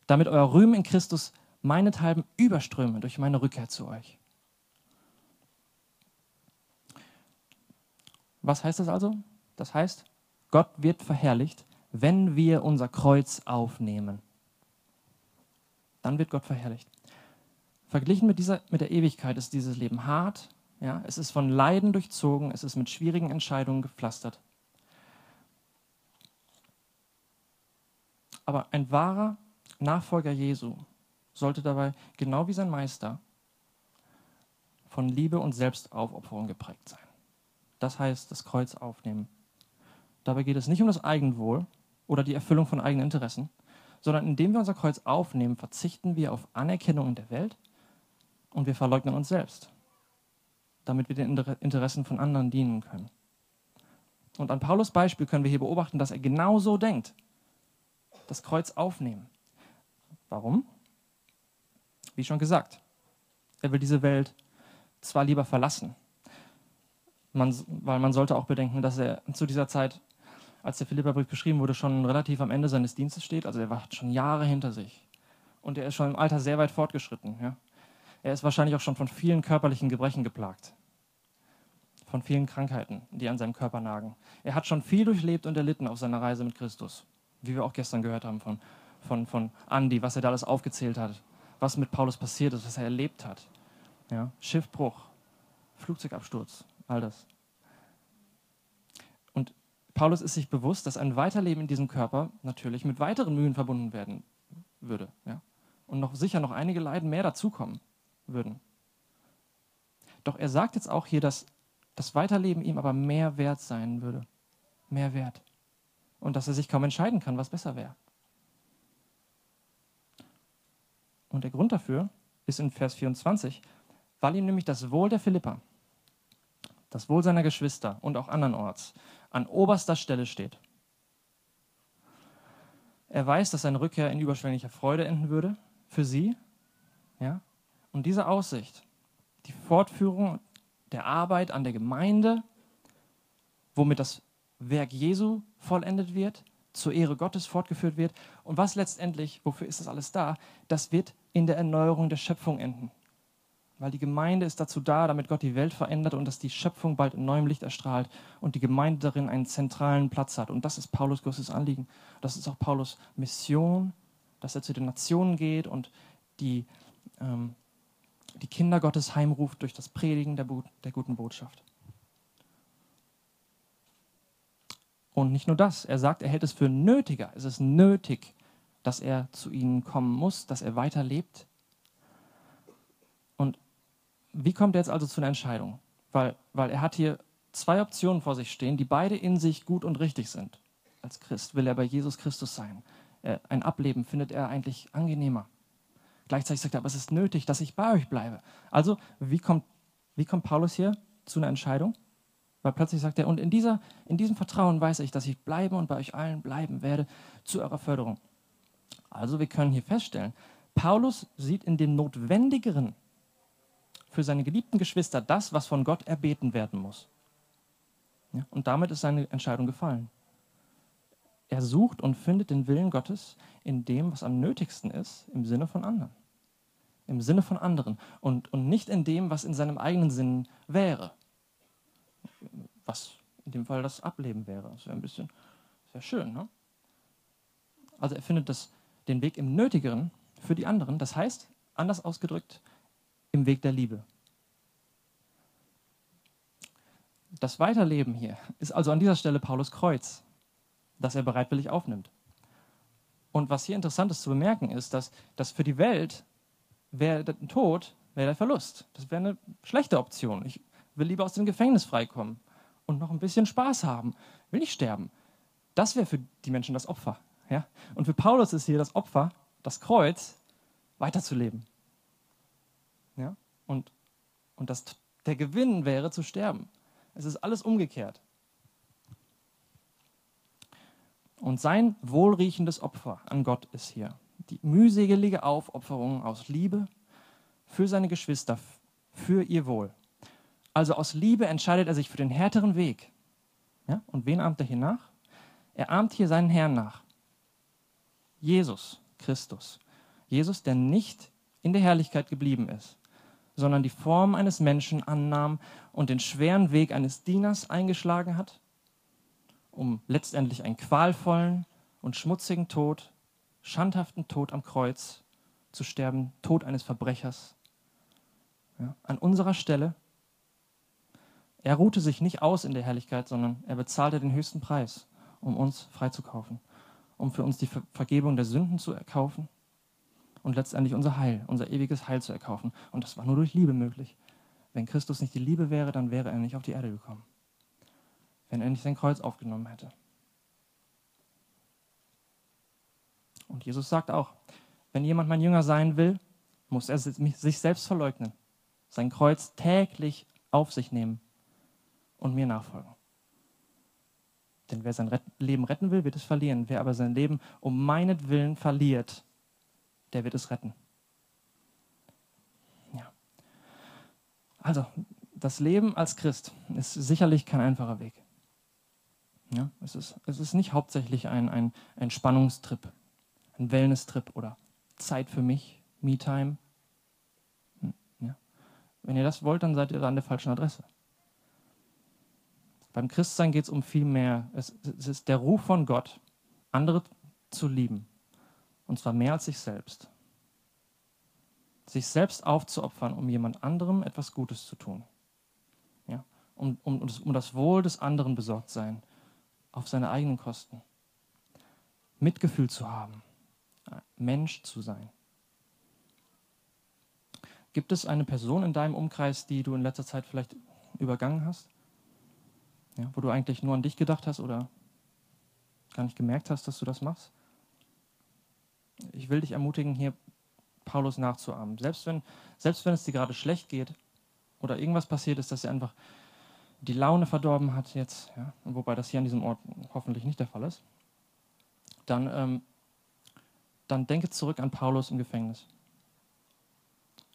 Damit euer Rühmen in Christus meinethalben überströme durch meine Rückkehr zu euch. Was heißt das also? Das heißt, Gott wird verherrlicht, wenn wir unser Kreuz aufnehmen. Dann wird Gott verherrlicht. Verglichen mit, dieser, mit der Ewigkeit ist dieses Leben hart, ja, es ist von Leiden durchzogen, es ist mit schwierigen Entscheidungen gepflastert. Aber ein wahrer Nachfolger Jesu sollte dabei, genau wie sein Meister, von Liebe und Selbstaufopferung geprägt sein. Das heißt, das Kreuz aufnehmen. Dabei geht es nicht um das Eigenwohl oder die Erfüllung von eigenen Interessen, sondern indem wir unser Kreuz aufnehmen, verzichten wir auf Anerkennung in der Welt und wir verleugnen uns selbst, damit wir den Interessen von anderen dienen können. Und an Paulus Beispiel können wir hier beobachten, dass er genau so denkt. Das Kreuz aufnehmen. Warum? Wie schon gesagt, er will diese Welt zwar lieber verlassen, man, weil man sollte auch bedenken, dass er zu dieser Zeit, als der Philipperbrief geschrieben wurde, schon relativ am Ende seines Dienstes steht. Also er war schon Jahre hinter sich. Und er ist schon im Alter sehr weit fortgeschritten. Ja? Er ist wahrscheinlich auch schon von vielen körperlichen Gebrechen geplagt. Von vielen Krankheiten, die an seinem Körper nagen. Er hat schon viel durchlebt und erlitten auf seiner Reise mit Christus. Wie wir auch gestern gehört haben von, von, von Andi, was er da alles aufgezählt hat. Was mit Paulus passiert ist, was er erlebt hat. Ja? Schiffbruch, Flugzeugabsturz, all das. Paulus ist sich bewusst, dass ein Weiterleben in diesem Körper natürlich mit weiteren Mühen verbunden werden würde. Ja? Und noch sicher noch einige Leiden mehr dazukommen würden. Doch er sagt jetzt auch hier, dass das Weiterleben ihm aber mehr wert sein würde. Mehr wert. Und dass er sich kaum entscheiden kann, was besser wäre. Und der Grund dafür ist in Vers 24, weil ihm nämlich das Wohl der Philippa, das Wohl seiner Geschwister und auch andernorts an oberster Stelle steht. Er weiß, dass seine Rückkehr in überschwänglicher Freude enden würde für sie. Ja? Und diese Aussicht, die Fortführung der Arbeit an der Gemeinde, womit das Werk Jesu vollendet wird, zur Ehre Gottes fortgeführt wird. Und was letztendlich, wofür ist das alles da? Das wird in der Erneuerung der Schöpfung enden. Weil die Gemeinde ist dazu da, damit Gott die Welt verändert und dass die Schöpfung bald in neuem Licht erstrahlt und die Gemeinde darin einen zentralen Platz hat. Und das ist Paulus größtes Anliegen. Das ist auch Paulus Mission, dass er zu den Nationen geht und die, ähm, die Kinder Gottes heimruft durch das Predigen der, der guten Botschaft. Und nicht nur das, er sagt, er hält es für nötiger, es ist nötig, dass er zu ihnen kommen muss, dass er weiterlebt, wie kommt er jetzt also zu einer Entscheidung? Weil, weil er hat hier zwei Optionen vor sich stehen, die beide in sich gut und richtig sind. Als Christ will er bei Jesus Christus sein. Ein Ableben findet er eigentlich angenehmer. Gleichzeitig sagt er, aber es ist nötig, dass ich bei euch bleibe. Also, wie kommt, wie kommt Paulus hier zu einer Entscheidung? Weil plötzlich sagt er, und in, dieser, in diesem Vertrauen weiß ich, dass ich bleibe und bei euch allen bleiben werde zu eurer Förderung. Also, wir können hier feststellen, Paulus sieht in dem Notwendigeren für seine geliebten Geschwister das, was von Gott erbeten werden muss. Ja, und damit ist seine Entscheidung gefallen. Er sucht und findet den Willen Gottes in dem, was am nötigsten ist, im Sinne von anderen. Im Sinne von anderen und, und nicht in dem, was in seinem eigenen Sinn wäre. Was in dem Fall das Ableben wäre. Das wäre ein bisschen, sehr schön. Ne? Also er findet das, den Weg im Nötigeren für die anderen. Das heißt, anders ausgedrückt, im Weg der Liebe. Das Weiterleben hier ist also an dieser Stelle Paulus Kreuz, das er bereitwillig aufnimmt. Und was hier interessant ist zu bemerken, ist, dass, dass für die Welt wäre der Tod wäre der Verlust. Das wäre eine schlechte Option. Ich will lieber aus dem Gefängnis freikommen und noch ein bisschen Spaß haben. Will nicht sterben. Das wäre für die Menschen das Opfer. Ja? Und für Paulus ist hier das Opfer, das Kreuz, weiterzuleben. Ja? Und, und das, der Gewinn wäre zu sterben. Es ist alles umgekehrt. Und sein wohlriechendes Opfer an Gott ist hier. Die mühselige Aufopferung aus Liebe für seine Geschwister, für ihr Wohl. Also aus Liebe entscheidet er sich für den härteren Weg. Ja? Und wen ahmt er hier nach? Er ahmt hier seinen Herrn nach. Jesus Christus. Jesus, der nicht in der Herrlichkeit geblieben ist, sondern die Form eines Menschen annahm und den schweren Weg eines Dieners eingeschlagen hat, um letztendlich einen qualvollen und schmutzigen Tod, schandhaften Tod am Kreuz zu sterben, Tod eines Verbrechers. Ja, an unserer Stelle. Er ruhte sich nicht aus in der Herrlichkeit, sondern er bezahlte den höchsten Preis, um uns freizukaufen, um für uns die Vergebung der Sünden zu erkaufen und letztendlich unser Heil, unser ewiges Heil zu erkaufen. Und das war nur durch Liebe möglich. Wenn Christus nicht die Liebe wäre, dann wäre er nicht auf die Erde gekommen. Wenn er nicht sein Kreuz aufgenommen hätte. Und Jesus sagt auch, wenn jemand mein Jünger sein will, muss er sich selbst verleugnen, sein Kreuz täglich auf sich nehmen und mir nachfolgen. Denn wer sein Leben retten will, wird es verlieren. Wer aber sein Leben um meinetwillen verliert, der wird es retten. Ja. Also, das Leben als Christ ist sicherlich kein einfacher Weg. Ja, es, ist, es ist nicht hauptsächlich ein, ein Entspannungstrip, ein Wellness-Trip oder Zeit für mich, Me-Time. Hm, ja. Wenn ihr das wollt, dann seid ihr da an der falschen Adresse. Beim Christsein geht es um viel mehr. Es, es ist der Ruf von Gott, andere zu lieben. Und zwar mehr als sich selbst. Sich selbst aufzuopfern, um jemand anderem etwas Gutes zu tun. Ja? Um, um, um das Wohl des anderen besorgt sein. Auf seine eigenen Kosten. Mitgefühl zu haben, Mensch zu sein. Gibt es eine Person in deinem Umkreis, die du in letzter Zeit vielleicht übergangen hast? Ja, wo du eigentlich nur an dich gedacht hast oder gar nicht gemerkt hast, dass du das machst? Ich will dich ermutigen, hier Paulus nachzuahmen. Selbst wenn, selbst wenn es dir gerade schlecht geht oder irgendwas passiert ist, dass er einfach die Laune verdorben hat jetzt, ja, wobei das hier an diesem Ort hoffentlich nicht der Fall ist, dann, ähm, dann denke zurück an Paulus im Gefängnis.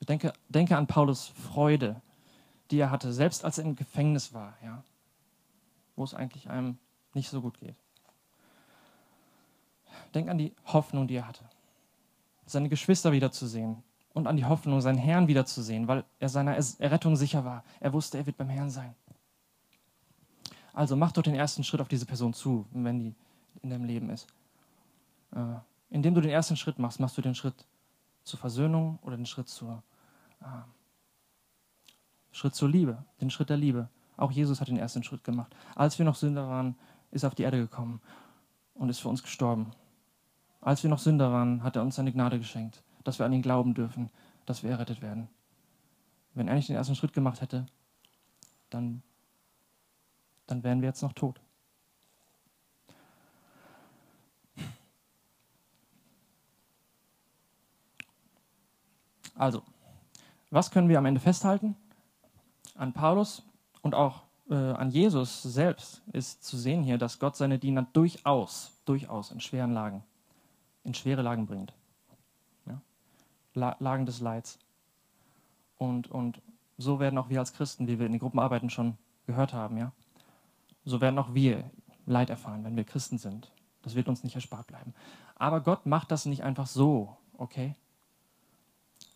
Denke, denke an Paulus Freude, die er hatte, selbst als er im Gefängnis war, ja, wo es eigentlich einem nicht so gut geht. Denk an die Hoffnung, die er hatte, seine Geschwister wiederzusehen und an die Hoffnung, seinen Herrn wiederzusehen, weil er seiner Errettung sicher war. Er wusste, er wird beim Herrn sein. Also mach doch den ersten Schritt auf diese Person zu, wenn die in deinem Leben ist. Äh, indem du den ersten Schritt machst, machst du den Schritt zur Versöhnung oder den Schritt zur, äh, Schritt zur Liebe, den Schritt der Liebe. Auch Jesus hat den ersten Schritt gemacht. Als wir noch Sünder waren, ist er auf die Erde gekommen und ist für uns gestorben. Als wir noch Sünder waren, hat er uns seine Gnade geschenkt, dass wir an ihn glauben dürfen, dass wir errettet werden. Wenn er nicht den ersten Schritt gemacht hätte, dann dann wären wir jetzt noch tot. Also, was können wir am Ende festhalten? An Paulus und auch äh, an Jesus selbst ist zu sehen hier, dass Gott seine Diener durchaus, durchaus in schweren Lagen, in schwere Lagen bringt. Ja? La Lagen des Leids. Und, und so werden auch wir als Christen, wie wir in den Gruppenarbeiten schon gehört haben, ja, so werden auch wir Leid erfahren, wenn wir Christen sind. Das wird uns nicht erspart bleiben. Aber Gott macht das nicht einfach so, okay?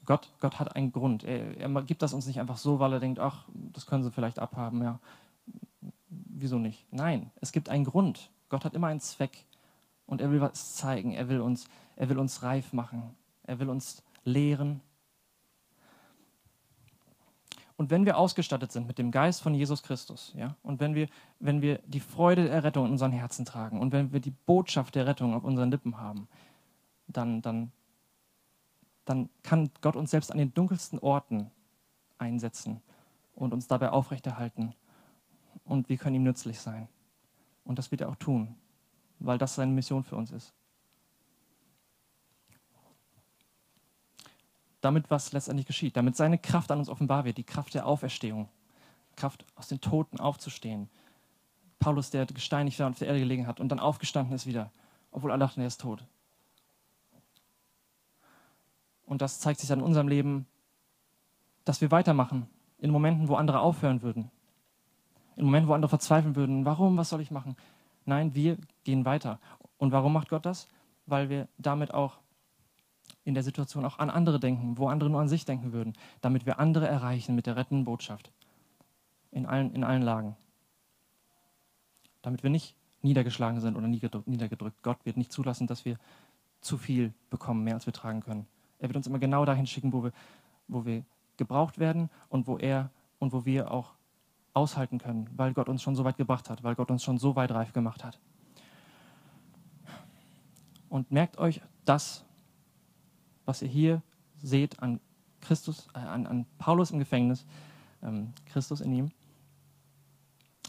Gott, Gott hat einen Grund. Er, er gibt das uns nicht einfach so, weil er denkt, ach, das können sie vielleicht abhaben, ja. Wieso nicht? Nein, es gibt einen Grund. Gott hat immer einen Zweck und er will was zeigen. Er will uns, er will uns reif machen. Er will uns lehren. Und wenn wir ausgestattet sind mit dem Geist von Jesus Christus, ja, und wenn wir, wenn wir die Freude der Rettung in unseren Herzen tragen und wenn wir die Botschaft der Rettung auf unseren Lippen haben, dann, dann, dann kann Gott uns selbst an den dunkelsten Orten einsetzen und uns dabei aufrechterhalten. Und wir können ihm nützlich sein. Und das wird er auch tun, weil das seine Mission für uns ist. Damit was letztendlich geschieht, damit seine Kraft an uns offenbar wird, die Kraft der Auferstehung, Kraft aus den Toten aufzustehen. Paulus, der gesteinigt war und auf der Erde gelegen hat und dann aufgestanden ist wieder, obwohl alle dachten, er ist tot. Und das zeigt sich dann in unserem Leben, dass wir weitermachen, in Momenten, wo andere aufhören würden, in Momenten, wo andere verzweifeln würden, warum, was soll ich machen? Nein, wir gehen weiter. Und warum macht Gott das? Weil wir damit auch in der Situation auch an andere denken, wo andere nur an sich denken würden, damit wir andere erreichen mit der rettenden Botschaft. In allen, in allen Lagen. Damit wir nicht niedergeschlagen sind oder niedergedrückt. Gott wird nicht zulassen, dass wir zu viel bekommen, mehr als wir tragen können. Er wird uns immer genau dahin schicken, wo wir, wo wir gebraucht werden und wo er und wo wir auch aushalten können, weil Gott uns schon so weit gebracht hat, weil Gott uns schon so weit reif gemacht hat. Und merkt euch das, was ihr hier seht an Christus, äh, an, an, Paulus im Gefängnis, ähm, Christus in ihm,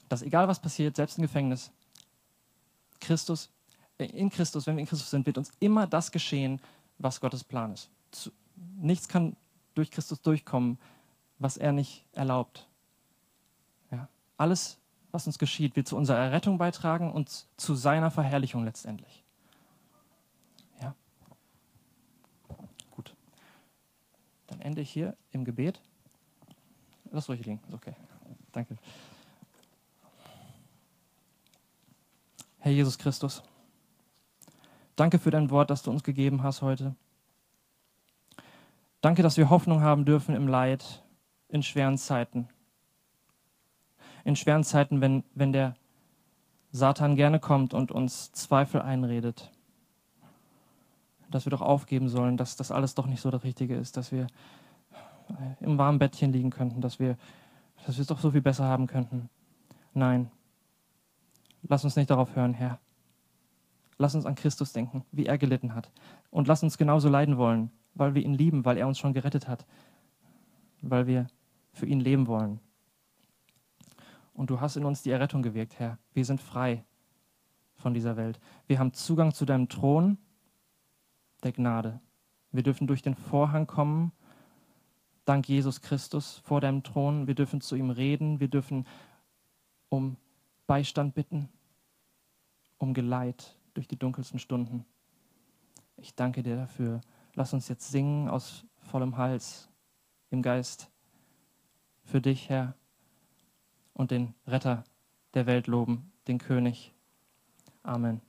dass egal was passiert, selbst im Gefängnis, Christus, äh, in Christus, wenn wir in Christus sind, wird uns immer das geschehen, was Gottes Plan ist. Zu, nichts kann durch Christus durchkommen, was er nicht erlaubt. Ja? Alles, was uns geschieht, wird zu unserer Errettung beitragen und zu seiner Verherrlichung letztendlich. Ende ich hier im Gebet. Lass ruhig liegen, ist okay. Danke. Herr Jesus Christus, danke für dein Wort, das du uns gegeben hast heute. Danke, dass wir Hoffnung haben dürfen im Leid, in schweren Zeiten. In schweren Zeiten, wenn, wenn der Satan gerne kommt und uns Zweifel einredet dass wir doch aufgeben sollen, dass das alles doch nicht so das Richtige ist, dass wir im warmen Bettchen liegen könnten, dass wir, dass wir es doch so viel besser haben könnten. Nein, Lass uns nicht darauf hören, Herr. Lass uns an Christus denken, wie er gelitten hat. Und lass uns genauso leiden wollen, weil wir ihn lieben, weil er uns schon gerettet hat, weil wir für ihn leben wollen. Und du hast in uns die Errettung gewirkt, Herr. Wir sind frei von dieser Welt. Wir haben Zugang zu deinem Thron der Gnade. Wir dürfen durch den Vorhang kommen, dank Jesus Christus vor deinem Thron. Wir dürfen zu ihm reden. Wir dürfen um Beistand bitten, um Geleit durch die dunkelsten Stunden. Ich danke dir dafür. Lass uns jetzt singen aus vollem Hals im Geist für dich, Herr, und den Retter der Welt loben, den König. Amen.